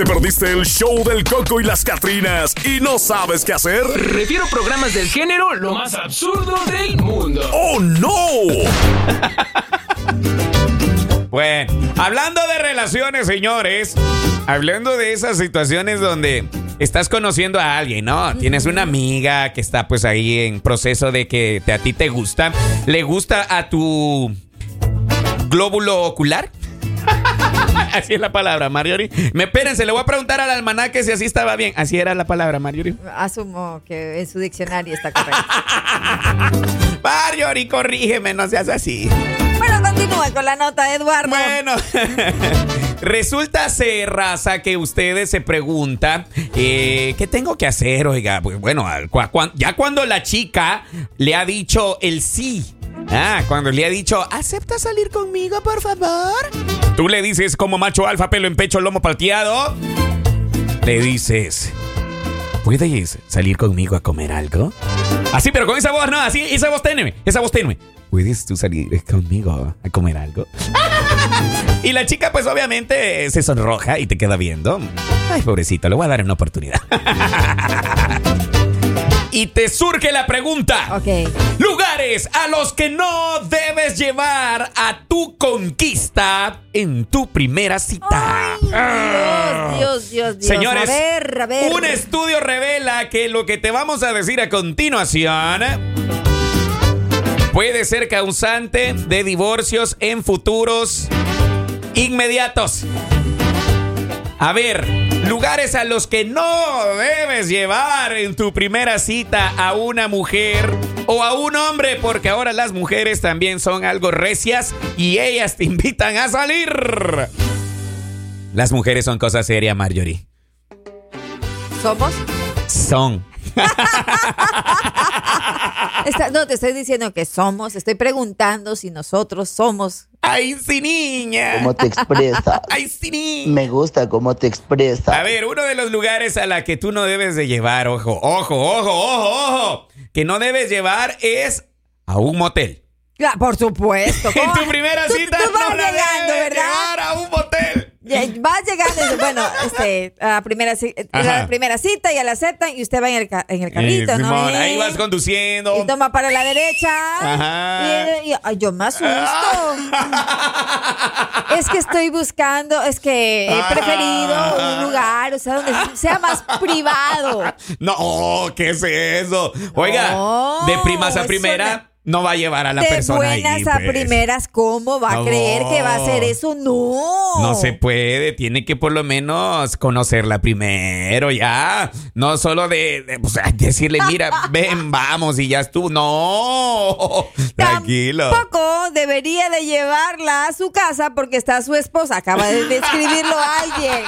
¿Te perdiste el show del Coco y las Catrinas y no sabes qué hacer? Refiero programas del género lo más absurdo del mundo. ¡Oh, no! Bueno, hablando de relaciones, señores, hablando de esas situaciones donde estás conociendo a alguien, ¿no? Tienes una amiga que está pues ahí en proceso de que te- a ti te gusta, le gusta a tu glóbulo ocular. Así es la palabra, Marjorie. Me espérense, le voy a preguntar al almanaque si así estaba bien. Así era la palabra, Marjorie. Asumo que en su diccionario está correcto. Marjorie, corrígeme, no seas así. Bueno, continúa con la nota, Eduardo. Bueno, resulta ser, raza, que ustedes se preguntan, eh, ¿qué tengo que hacer? Oiga, pues bueno, ya cuando la chica le ha dicho el sí. Ah, cuando le ha dicho, ¿acepta salir conmigo, por favor? Tú le dices como macho alfa, pelo en pecho, lomo palteado. Le dices, ¿puedes salir conmigo a comer algo? Así, pero con esa voz, no, así, esa voz tenue, esa voz tenue. ¿Puedes tú salir conmigo a comer algo? Y la chica, pues obviamente se sonroja y te queda viendo. Ay, pobrecito, le voy a dar una oportunidad. Y te surge la pregunta. Ok. Lugares a los que no debes llevar a tu conquista en tu primera cita. Dios, Dios, Dios, Dios. Señores, a ver, a ver. un estudio revela que lo que te vamos a decir a continuación puede ser causante de divorcios en futuros inmediatos. A ver, lugares a los que no debes llevar en tu primera cita a una mujer o a un hombre, porque ahora las mujeres también son algo recias y ellas te invitan a salir. Las mujeres son cosa seria, Marjorie. ¿Somos? Son. Está- no, te estoy diciendo que somos. Estoy preguntando si nosotros somos. ¡Ay, sí, niña! cómo te expresas. ¡Ay, sí, niña! Me gusta cómo te expresas. A ver, uno de los lugares a la que tú no debes de llevar, ojo, ojo, ojo, ojo, ojo, que no debes llevar es a un motel. Claro, por supuesto. En ¿Cómo? tu primera Tú- cita tú vas no la llegando, debes ¿verdad? llevar a un motel. Ya, Vas llegando, y dice, bueno, este, a la primera, Ajá. la primera cita, ya la aceptan y usted va en el, en el carrito, Eh, ¿no? Simón, Eh, ahí vas conduciendo. Y toma para la derecha. Ajá. Y, yo me asusto. es que estoy buscando, es que he preferido un lugar, o sea, donde sea más privado. No, ¿qué es eso? Oiga, No, de primas a primera no va a llevar a la de persona ahí, buenas a pues. primeras, ¿cómo va a No. creer que va a hacer eso? No. No se puede, tiene que por lo menos conocerla primero, ya. No solo de, de, pues, decirle, mira, ven, vamos y ya estuvo. No, tranquilo. Tampoco debería de llevarla a su casa porque está su esposa. Acaba de describirlo alguien.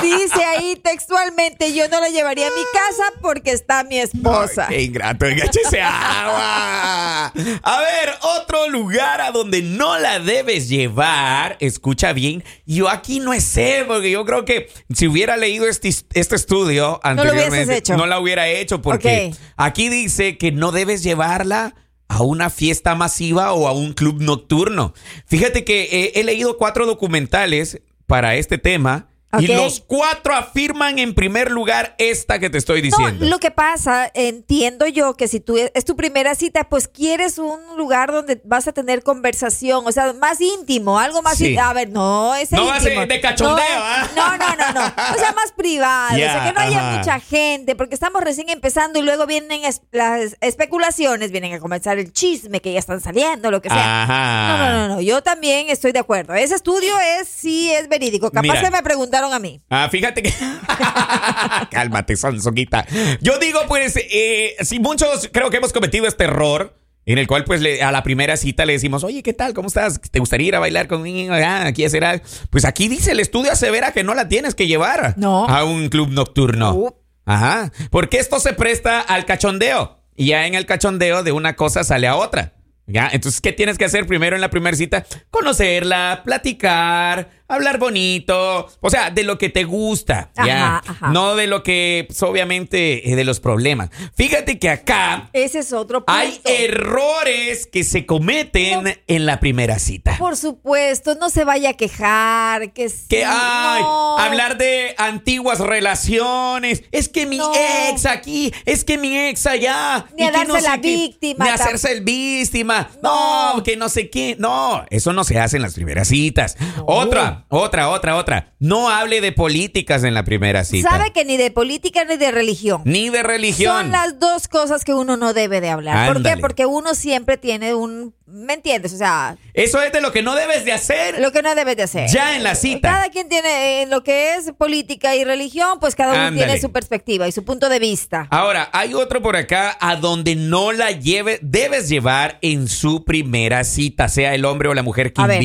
Dice ahí textualmente, yo no la llevaría a mi casa porque está mi esposa. Qué ingrato, agua. A ver, otro lugar a donde no la debes llevar, escucha bien, yo aquí no sé, porque yo creo que si hubiera leído este, este estudio No lo hubieses anteriormente, hecho. no la hubiera hecho, porque aquí dice que no debes llevarla a una fiesta masiva o a un club nocturno. Fíjate que eh, he leído cuatro documentales para este tema. Y los cuatro afirman en primer lugar esta que te estoy diciendo. No, lo que pasa, entiendo yo que si tú es, es tu primera cita, pues quieres un lugar donde vas a tener conversación, o sea, más íntimo, algo más Sí. A ver, no, ese No va a ser de cachondeo, no, ¿ah? no, no, no, no. O sea, más privado, o sea, que no haya ajá. mucha gente, porque estamos recién empezando y luego vienen es- las especulaciones, vienen a comenzar el chisme que ya están saliendo, lo que sea. Ajá. No, no, no, no, yo también estoy de acuerdo. Ese estudio es sí es verídico. Capaz Mira. que me preguntaron a mí. Ah, fíjate que. Cálmate, Sansonita. Yo digo, pues, eh, si muchos creo que hemos cometido este error. En el cual, pues, le- a la primera cita le decimos, oye, ¿qué tal? ¿Cómo estás? ¿Te gustaría ir a bailar conmigo? Ah, aquí será. Pues aquí dice el estudio asevera que no la tienes que llevar No. a un club nocturno. Uh. Ajá. Porque esto se presta al cachondeo. Y ya en el cachondeo de una cosa sale a otra. ¿Ya? Entonces, ¿qué tienes que hacer primero en la primera cita? Conocerla, platicar, hablar bonito, o sea, de lo que te gusta, ya, Ajá, no de lo que, pues, obviamente, eh, de los problemas. Fíjate que acá Ese es otro punto. hay errores que se cometen en la primera cita. Por supuesto, no se vaya a quejar, que sí, Que ay, no. hablar de antiguas relaciones. Es que mi No. ex aquí, es que mi ex allá. Ni a darse la víctima, Ni a hacerse el víctima. No. No. que no sé qué. No, eso no se hace en las primeras citas. Otra, otra, otra, otra. No hable de políticas en la primera cita. Sabe que ni de política ni de religión. Ni de religión. Son las dos cosas que uno no debe de hablar. ¿Por qué? Porque uno siempre tiene un... ¿Me entiendes? O sea, Eso es de lo que no debes de hacer. lo que no debe de hacer. Ya en la cita. Cada quien tiene eh, lo que es política y religión, pues cada uno Ándale. tiene su perspectiva y su punto de vista. Ahora, hay otro por acá a donde no la lleve, debes llevar en su primera cita, sea el hombre o la mujer que A ver.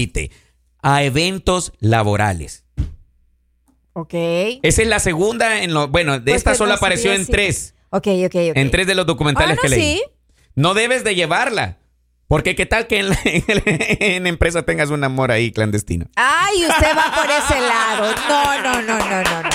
A eventos laborales. Ok. Esa es la segunda en lo, bueno, de Pues esta solo no apareció en tres, Ok, ok, ok. en tres de los documentales Ah, que leí. sí. No debes de llevarla, porque qué tal que en, la, en la empresa tengas un amor ahí clandestino. Ay, usted va por ese lado. No, no, no, no, no, no.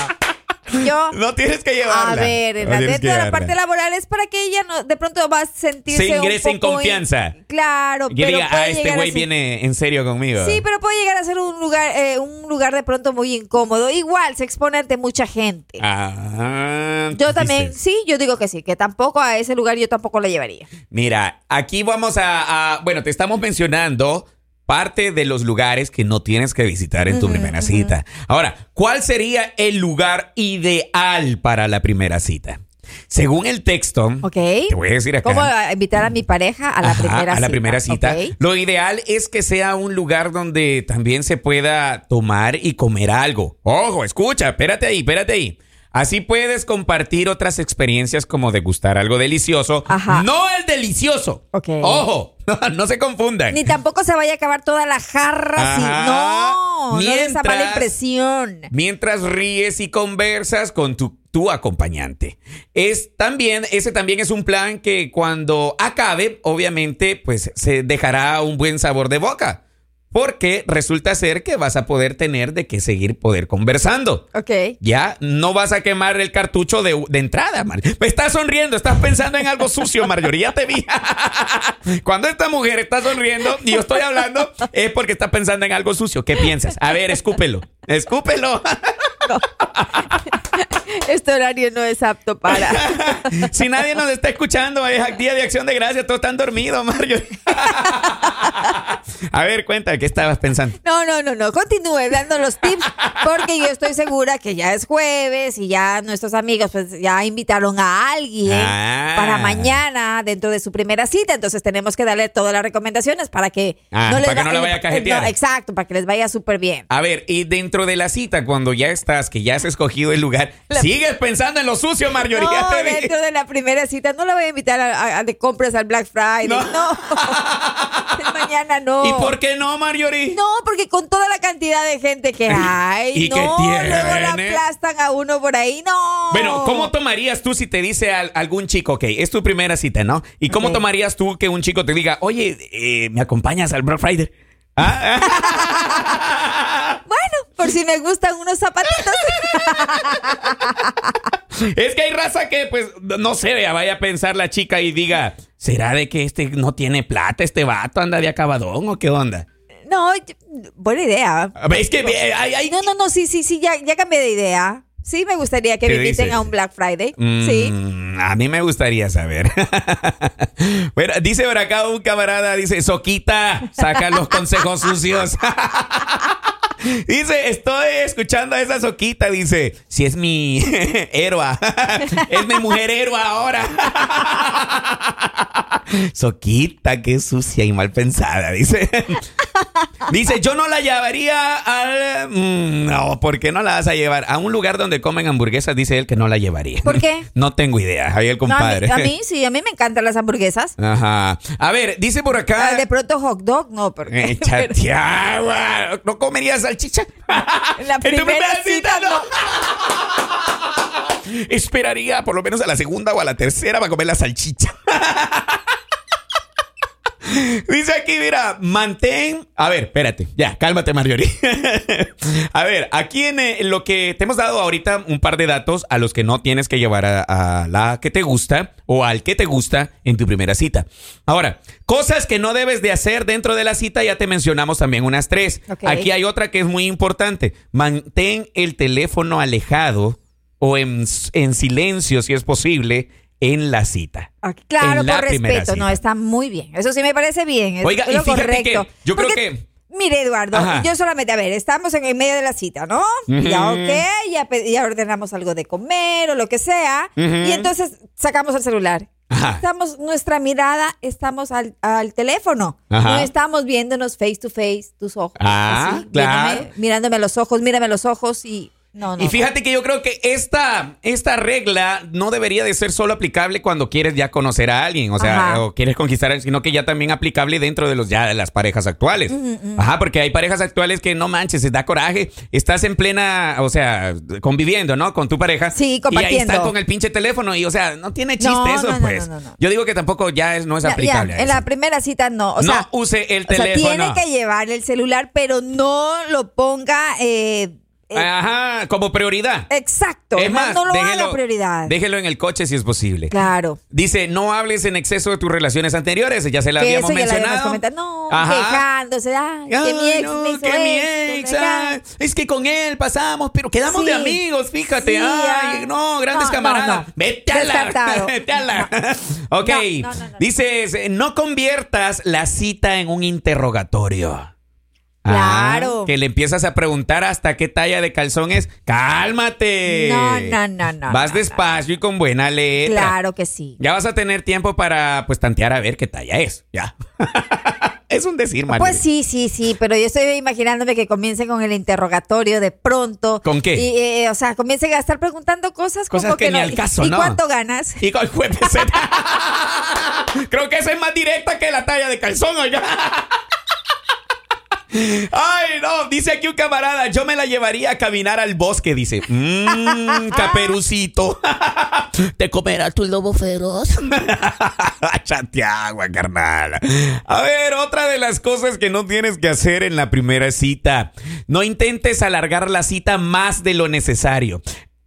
Yo. No tienes que llevarla. A ver, No la, dentro de parte laboral es para que ella no, de pronto va a sentirse Se ingrese un en confianza. Claro, Que pero diga, ah, este güey viene en serio conmigo. Sí, pero puede llegar a ser un lugar, eh, un lugar de pronto muy incómodo. Igual se expone ante mucha gente. Ah, yo también, dices. sí, yo digo que sí, que tampoco a ese lugar yo tampoco la llevaría. Mira, aquí vamos a, a- bueno, te estamos mencionando parte de los lugares que no tienes que visitar en tu primera cita. Ahora, ¿cuál sería el lugar ideal para la primera cita? Según el texto, ¿Ok? te voy a decir acá. ¿Cómo a- invitar a mi pareja a la Ajá, primera a cita? la primera cita. Lo ideal es que sea un lugar donde también se pueda tomar y comer algo. Ojo, escucha, espérate ahí, espérate ahí. Así puedes compartir otras experiencias como degustar algo delicioso. Ajá. No el delicioso. Ok. Ojo, no, se confundan. Ni tampoco se vaya a acabar toda la jarra. Ajá. No, no de esa mala Mientras- impresión. Mientras ríes y conversas con tu, tu acompañante. Es también, ese también es un plan que cuando acabe, obviamente, pues se dejará un buen sabor de boca. Porque resulta ser que vas a poder tener de qué seguir poder conversando. Ok. Ya no vas a quemar el cartucho de, de entrada, Mar. Me estás sonriendo, estás pensando en algo sucio, Marjorie. Ya te vi. Cuando esta mujer está sonriendo y yo estoy hablando, es porque está pensando en algo sucio. ¿Qué piensas? A ver, escúpelo. Escúpelo. Este horario no es apto para. Si nadie nos está escuchando, es día de acción de gracias. Todos están dormidos, Marjorie. A ver, cuenta, ¿qué estabas pensando? No, no, no, no. Continúe dando los tips porque yo estoy segura que ya es jueves y ya nuestros amigos pues ya invitaron a alguien Ah. para mañana dentro de su primera cita. Entonces tenemos que darle todas las recomendaciones para que Ah, les para que no la vaya a cajetear. no, exacto, para que les vaya súper bien. A ver, y dentro de la cita, cuando ya estás, que ya has escogido el lugar, sigues pensando en lo sucio, Marjorie. No, dentro de la primera cita no la voy a invitar a, a- a de compras al Black Friday. No. No. mañana no. ¿Y por qué no, Marjorie? No, porque con toda la cantidad de gente que hay, ¿Y no, qué luego la aplastan a uno por ahí, no. Bueno, ¿cómo tomarías tú si te dice al- algún chico, ok, es tu primera cita, ¿no? ¿Y cómo tomarías tú que un chico te diga, oye, eh, ¿me acompañas al Black Friday? ¿Ah? Por si me gustan unos zapatitos. es que hay raza que, pues, no sé, vea, vaya a pensar la chica y diga, ¿será de que este no tiene plata, este vato anda de acabadón o qué onda? no, buena idea. Es que hay, hay- No, no, no, sí, sí, sí, ya, ya cambié de idea. Sí, me gustaría que ¿Qué me inviten dices? a un Black Friday. Mm, Sí. A mí me gustaría saber. bueno, dice por acá un camarada, dice, Soquita, saca los consejos sucios. dice, estoy escuchando a esa Soquita, dice, si es mi héroa, es mi mujer héroa ahora. Soquita, qué sucia y mal pensada, dice. Dice, yo no la llevaría al... Mm, no, ¿por qué no la vas a llevar? A un lugar donde comen hamburguesas, dice él que no la llevaría. ¿Por qué? No tengo idea, ahí el No, a, compadre. mí, a mí sí, a mí me encantan las hamburguesas. Ajá. A ver, dice por acá... Ah, de pronto hot dog, no, porque Eh, chateaba. ¿No comerías salchicha? En la tu primera cita, Esperaría por lo menos a la segunda o a la tercera para comer la salchicha. Dice aquí, mira, mantén. A ver, espérate, ya, cálmate, Marjorie. a ver, aquí en eh, lo que te hemos dado ahorita un par de datos a los que no tienes que llevar a, a la que te gusta o al que te gusta en tu primera cita. Ahora, cosas que no debes de hacer dentro de la cita, ya te mencionamos también unas tres. Aquí hay otra que es muy importante. Mantén el teléfono alejado o en, en silencio, si es posible, en la cita. Ah, Claro, En la por respeto. No, está muy bien. Eso sí me parece bien. Oiga, es y lo correcto. que yo creo Porque, que- Mire, Eduardo, Ajá. yo solamente, a ver, estamos en el medio de la cita, ¿no? Ya, ok, ya, ordenamos algo de comer o lo que sea. Y entonces sacamos el celular. Ajá. Estamos, nuestra mirada, estamos al, al teléfono. Ajá. No estamos viéndonos face to face, tus ojos. Ah, así, claro. viéndome- mirándome a los ojos, mírame a los ojos y. No, no. Y fíjate que yo creo que esta, esta regla no debería de ser solo aplicable cuando quieres ya conocer a alguien, o sea, Ajá. o quieres conquistar a alguien, sino que ya también aplicable dentro de los ya de las parejas actuales. Ajá, porque hay parejas actuales que no manches, se da coraje, estás en plena, o sea, conviviendo, ¿no? Con tu pareja. Sí, Y ahí compartiendo. está con el pinche teléfono y, o sea, no tiene chiste No, eso, no, no, pues. no, no, no. Yo digo que tampoco ya es, no es ya, aplicable. en la primera cita no. O no sea, use el O sea, teléfono. tiene que llevar el celular, pero no lo ponga. eh, eh, Ajá, como prioridad. exacto. Es más, no lo déjelo, haga prioridad. déjelo en el coche si es posible. Claro. Dice, no hables en exceso de tus relaciones anteriores. Ya se la habíamos eso mencionado. comentado. No, Ajá. quejándose. Ay, que Ay, mi ex no, me hizo que mi ex, es que con él pasamos, pero quedamos Sí. de amigos, fíjate. Sí, ay, ah. no, grandes No, camaradas. no. Vete a la. Vete a la. ok. Dices, no conviertas la cita en un interrogatorio. Ah, Claro. que le empiezas a preguntar hasta qué talla de calzón es. ¡Cálmate! No, no, no, no, Vas no, despacio y con buena letra. Claro que sí. Ya vas a tener tiempo para pues tantear a ver qué talla es. Ya. es un decir, Mario. Pues sí, sí, sí, pero yo estoy imaginándome que comiencen con el interrogatorio de pronto. ¿Con qué? Y, eh, o sea, comiencen a estar preguntando cosas, Cosas como que ni no- al caso, ¿Y ¿no? cuánto ganas? Y con jueves. Creo que esa es más directa que la talla de calzón, oiga. Ay, no, dice aquí un camarada, yo me la llevaría a caminar al bosque, dice. Mmm, caperucito. Te comerá tu lobo feroz. Santiago, carnal. A ver, otra de las cosas que no tienes que hacer en la primera cita. No intentes alargar la cita más de lo necesario.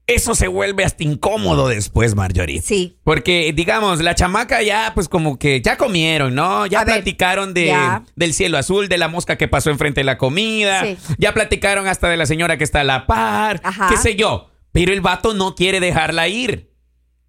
Eso se vuelve hasta incómodo después, Marjorie. Sí. Porque, digamos, la chamaca ya, pues como que ya comieron, ¿no? Ya A ver, platicaron de, ya. del cielo azul, de la mosca que pasó enfrente de la comida. Sí. Ya platicaron hasta de la señora que está a la par. Ajá. Qué sé yo. Pero el vato no quiere dejarla ir.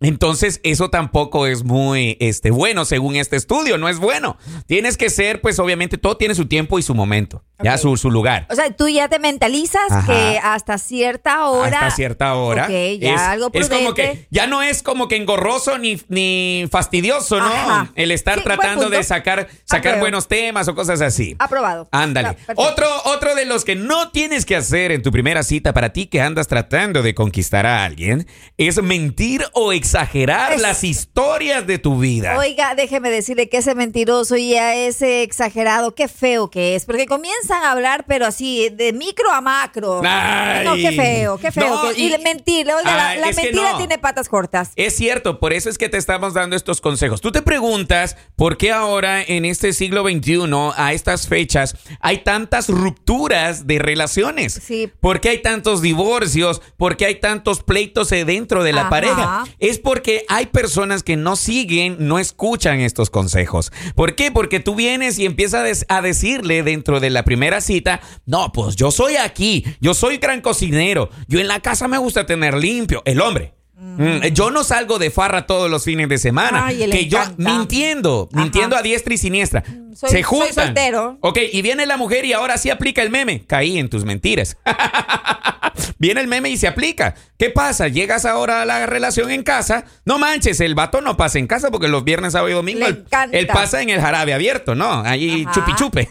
Entonces, eso tampoco es muy este, bueno, según este estudio, no es bueno. Tienes que ser, pues obviamente, todo tiene su tiempo y su momento, ya su, su lugar. O sea, tú ya te mentalizas Ajá. que hasta cierta hora. Hasta cierta hora. Ok, ya es, algo es como que prudente. ya no es como que engorroso ni, ni fastidioso, ¿no? Ajá. El estar Sí, tratando de sacar, sacar Apruebo. buenos temas o cosas así. Aprobado. Ándale. Otro, otro de los que no tienes que hacer en tu primera cita para ti que andas tratando de conquistar a alguien es mentir o exagerar Es- las historias de tu vida. Oiga, déjeme decirle que ese mentiroso y a ese exagerado, qué feo que es, porque a hablar, pero así, de micro a macro. Ay. no, qué feo, qué feo. No, que- y, y- mentir, oiga, la- Ay, la, es que mentira no. tiene patas cortas. Es cierto, por eso es que te estamos dando estos consejos. Tú te preguntas por qué ahora en este siglo XXI, a estas fechas, hay tantas rupturas de relaciones. Sí. ¿Por qué hay tantos divorcios? ¿Por qué hay tantos pleitos dentro de la Ajá. pareja? Es porque hay personas que no siguen, no escuchan estos consejos. ¿Por qué? Porque tú vienes y empiezas a decirle dentro de la primera cita, no, pues yo soy aquí, yo soy gran cocinero, yo en la casa me gusta tener limpio, el hombre. Mm, Yo no salgo de farra todos los fines de semana. Ay, que yo encanta. mintiendo, Ajá. mintiendo a diestra y siniestra. soy- se soy juntan. soltero. Ok, y viene la mujer y ahora sí aplica el meme. Caí en tus mentiras. Viene el meme y se aplica. ¿Qué pasa? Llegas ahora a la relación en casa. No manches, el vato no pasa en casa porque los viernes, sábado y domingo él pasa en el jarabe abierto, ¿no? Ahí Ajá. chupi chupe.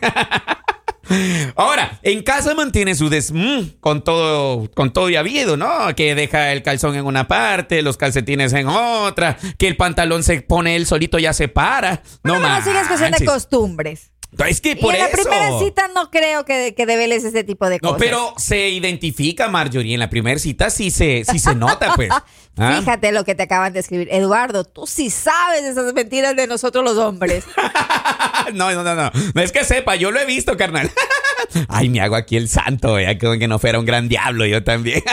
Ahora, en casa mantiene su des mm, con todo con todo y habido, ¿no? Que deja el calzón en una parte, los calcetines en otra, que el pantalón se pone él solito ya se para. Bueno, no sí, es cuestión de costumbres. Es que Y por en la primera cita no creo que, que develes ese tipo de No, cosas. pero se identifica Marjorie en la primera cita, sí se, sí se nota, pues. ¿Ah? Fíjate lo que te acaban de escribir. Eduardo, tú sí sabes esas mentiras de nosotros los hombres. no, no, no, no. No es que sepa, yo lo he visto, carnal. Ay, me hago aquí el santo, ya como que no fuera un gran diablo, yo también.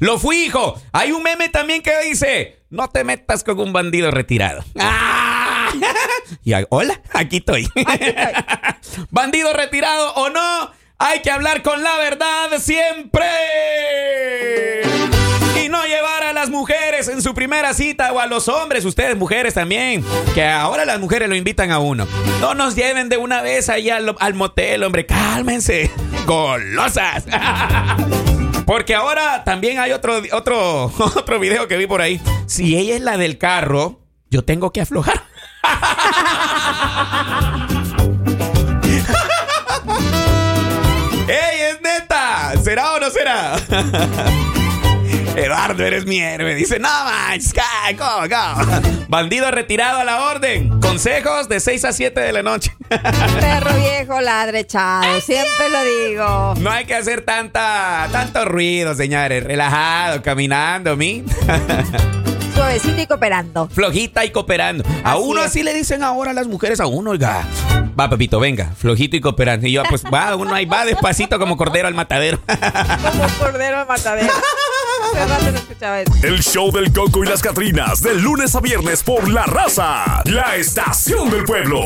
lo fui, hijo. Hay un meme también que dice: No te metas con un bandido retirado. ¡Ah! Y hola, aquí estoy. bandido retirado o no, hay que hablar con la verdad siempre. Y no llevar a las mujeres en su primera cita o a los hombres, ustedes mujeres también, que ahora las mujeres lo invitan a uno. No nos lleven de una vez ahí al, al motel, hombre, cálmense, golosas. Porque ahora también hay otro, otro, otro video que vi por ahí. Si ella es la del carro, yo tengo que aflojar. ¡Ey, es neta! ¿Será o no será? Eduardo, eres mi héroe. Dice, no manches, ¿cómo, cómo? Bandido retirado a la orden. Consejos de 6 a 7 de la noche. Perro viejo ladrechado, siempre lo digo. No hay que hacer tanta, tanto ruido, señores. Relajado, caminando, mi. Suavecito y cooperando. Flojita y cooperando. A uno es. así le dicen ahora las mujeres a uno, oiga. Va, papito, venga, flojito y cooperando. Y yo, pues va, uno ahí va despacito como cordero al matadero. Como cordero al matadero. Hace rato no escuchaba eso. El show del Coco y las Catrinas, de lunes a viernes por La Raza, la estación del pueblo.